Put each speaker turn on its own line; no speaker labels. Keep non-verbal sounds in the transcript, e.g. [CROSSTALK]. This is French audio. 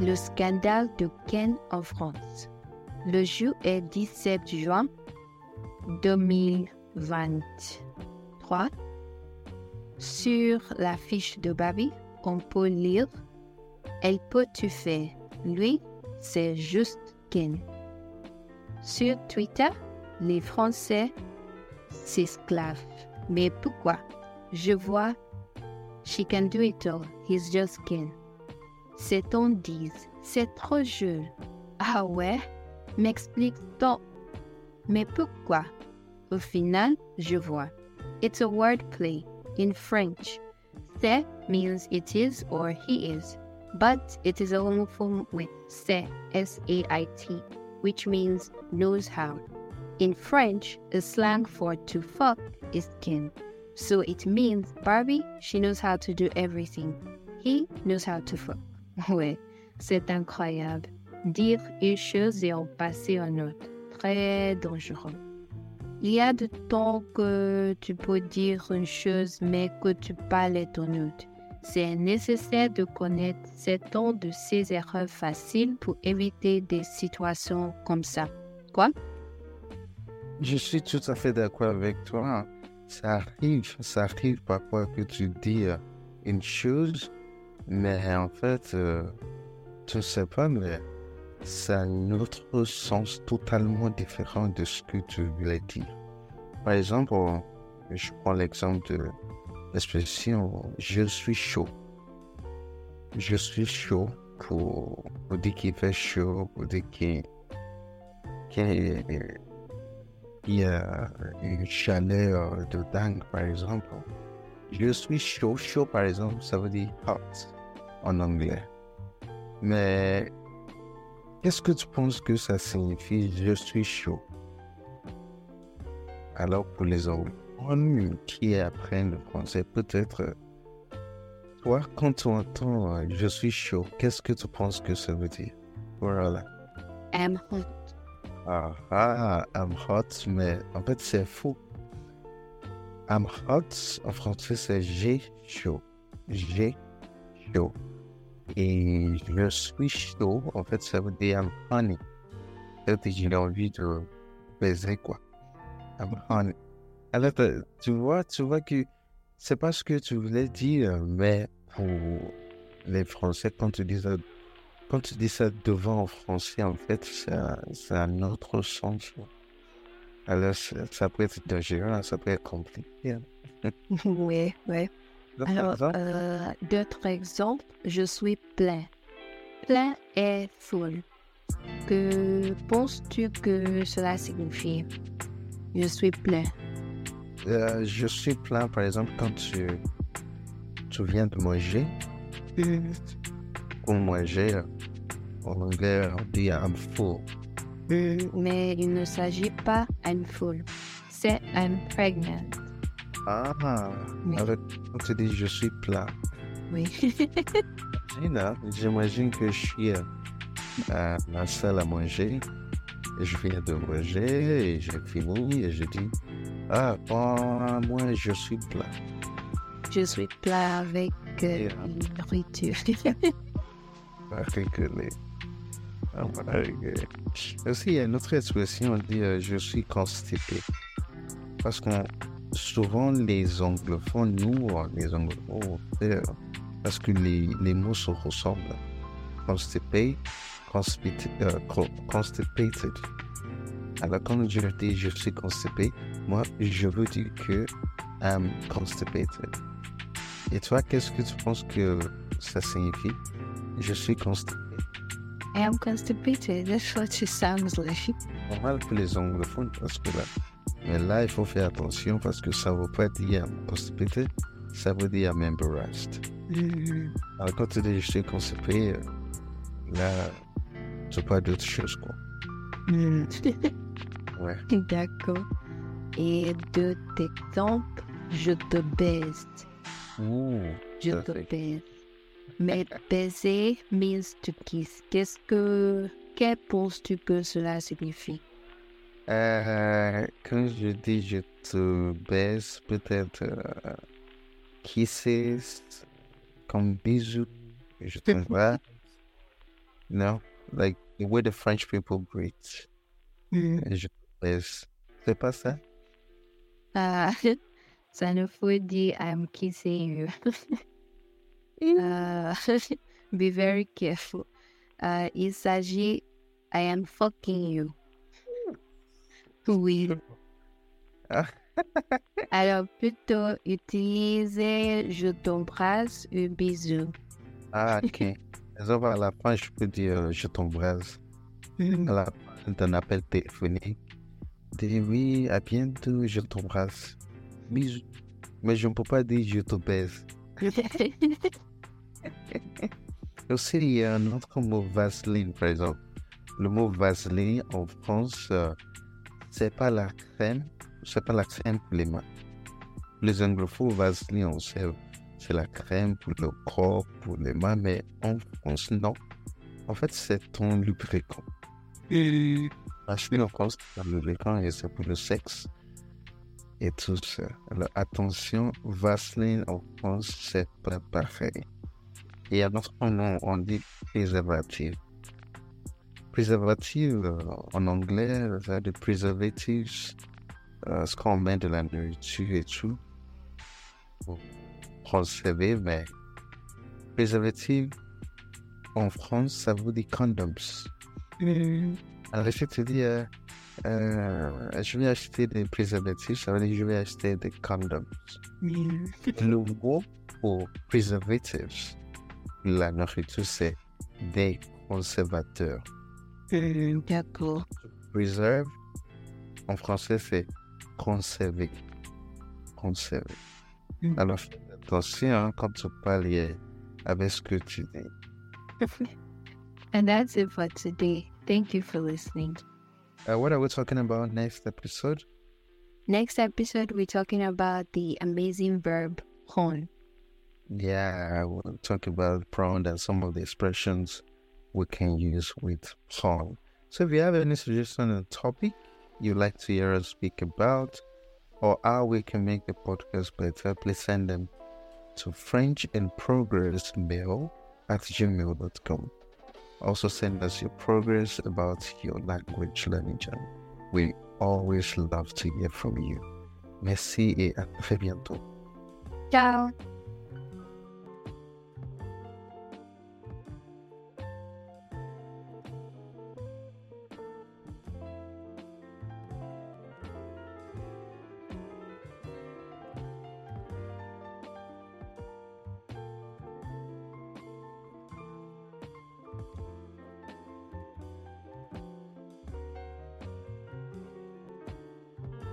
le scandale de Ken en France. Le jour est 17 juin 2023. Sur la fiche de Barbie, on peut lire Elle peut tu faire? Lui, c'est juste Ken. Sur Twitter, les Français s'esclavent. Mais pourquoi? Je vois She can do it all. He's just Ken. C'est on dit, c'est trop jeune. Ah ouais? M'explique donc. Mais pourquoi? Au final, je vois. It's a wordplay in French. C'est means it is or he is, but it is a homophone with c'est, S-A-I-T, which means knows how. In French, a slang for to fuck is kin. So it means Barbie, she knows how to do everything. He knows how to fuck. [LAUGHS] Ouais, c'est incroyable. Dire une chose et en passer une autre. Très dangereux. Il y a de temps que tu peux dire une chose mais que tu parles ton autre. C'est nécessaire de connaître temps de ces erreurs faciles pour éviter des situations comme ça. Quoi?
Je suis tout à fait d'accord avec toi. Ça arrive, ça arrive parfois que tu dis une chose, mais en fait, euh, tu ne sais pas, mais c'est un autre sens totalement différent de ce que tu voulais dire. Par exemple, je prends l'exemple de l'expression je suis chaud. Je suis chaud pour, dire qu'il fait chaud, pour dire qu'il y a une chaleur de dingue, par exemple. Je suis chaud, chaud par exemple, ça veut dire hot en anglais. Mais qu'est-ce que tu penses que ça signifie je suis chaud? Alors pour les anglophones qui apprennent le français, peut-être, toi, quand tu entends euh, je suis chaud, qu'est-ce que tu penses que ça veut dire? Voilà.
I'm hot.
Ah, ah, I'm hot, mais en fait, c'est faux. I'm hot, en français, c'est j'ai chaud. J'ai chaud. Et je suis chaud, en fait, ça veut dire I'm honey. Peut-être j'ai envie de baiser, quoi. I'm honey. Alors, tu vois, tu vois que c'est pas ce que tu voulais dire, mais pour les Français, quand tu dis ça, quand tu dis ça devant en français, en fait, c'est un autre sens. Alors, ça peut être dangereux, ça peut être compliqué. [LAUGHS]
oui, oui. Alors, euh, d'autres exemples, je suis plein. Plein est full. Que penses-tu que cela signifie? Je suis plein.
Euh, je suis plein, par exemple, quand tu, tu viens de manger. Pour manger, en anglais, on dit I'm full.
Mais il ne s'agit pas I'm full. C'est I'm pregnant.
Ah, alors quand tu dis je suis plein.
Oui.
J'imagine que je suis à euh, la salle à manger. Et je viens de manger et j'ai fini et je dis Ah, bon, moi je suis plein.
Je suis plein avec euh, nourriture.
avec les. Ah, Aussi, il y a une autre expression, on dit euh, je suis constipé. Parce que souvent, les anglophones, nous, les anglophones, parce que les, les mots se ressemblent. Constipé, constipated. constipated. Alors, quand je dis je suis constipé, moi, je veux dire que I'm constipated. Et toi, qu'est-ce que tu penses que ça signifie? Je suis constipé.
I am constipated. That's what it sounds like.
Normal pour les anglophones parce que là. Mais là, il faut faire attention parce que ça ne veut pas dire constipé, ça veut dire I'm embarrassed.
Mm-hmm.
Alors, quand tu dis je suis constipé, là, c'est pas d'autre chose, quoi.
Mm.
Ouais. [LAUGHS]
D'accord. Et de exemples, je te baise.
Ouh,
Je te
perfect.
baise. Mais baiser means to kiss. Qu'est-ce que, que penses-tu que cela signifie?
Euh, quand je dis je te baisse, peut-être euh, kisses, comme bisous, je t'envoie. You know, like the way the French people greet.
Mm.
Je te baise. C'est pas ça?
Ah, [LAUGHS] ça ne faut dire I'm kissing you. [LAUGHS] Uh, [LAUGHS] be very careful. Uh, il s'agit I am fucking you. Oui.
Ah. [LAUGHS]
Alors plutôt utiliser je t'embrasse ou bisou.
Ah, ok. À la fin, je peux dire euh, je t'embrasse. À la fin d'un appel téléphonique. Dis oui, à bientôt, je t'embrasse. Bisous. Mais je ne peux pas dire je te baise. [LAUGHS] [LAUGHS] Aussi, il y a un autre mot vaseline, par exemple. Le mot vaseline en France, euh, c'est pas la crème, c'est pas la crème pour les mains. Les anglophones, vaseline, on sait, c'est la crème pour le corps, pour les mains, mais en France, non. En fait, c'est ton lubrifiant. Vaseline en France, c'est un lubrifiant et c'est pour le sexe et tout ça. Alors, attention, Vaseline en France, c'est pas pareil. Et à notre nom, on dit préservatif. Préservatif, euh, en anglais, ça des preservatives, euh, ce qu'on met de la nourriture et tout, pour conserver, mais préservatif, en France, ça veut dire condoms. Alors, je te dis, euh, euh, je vais acheter des préservatifs, ça veut dire que je vais acheter des condoms. Le mot pour preservatives, la nourriture, c'est des conservateurs.
D'accord.
Preserve, en français, c'est conserver. Conserver.
Mm.
Alors, attention hein, quand tu parles avec ce que tu dis.
And that's it for today. Thank you for listening.
Uh, what are we talking about next episode?
Next episode, we're talking about the amazing verb hon.
Yeah, I will talk about prawn and some of the expressions we can use with prawn. So if you have any suggestion on a topic you'd like to hear us speak about or how we can make the podcast better, please send them to French in Progress mail at gmail.com. Also send us your progress about your language learning journey. We always love to hear from you. Merci et à très bientôt.
Ciao.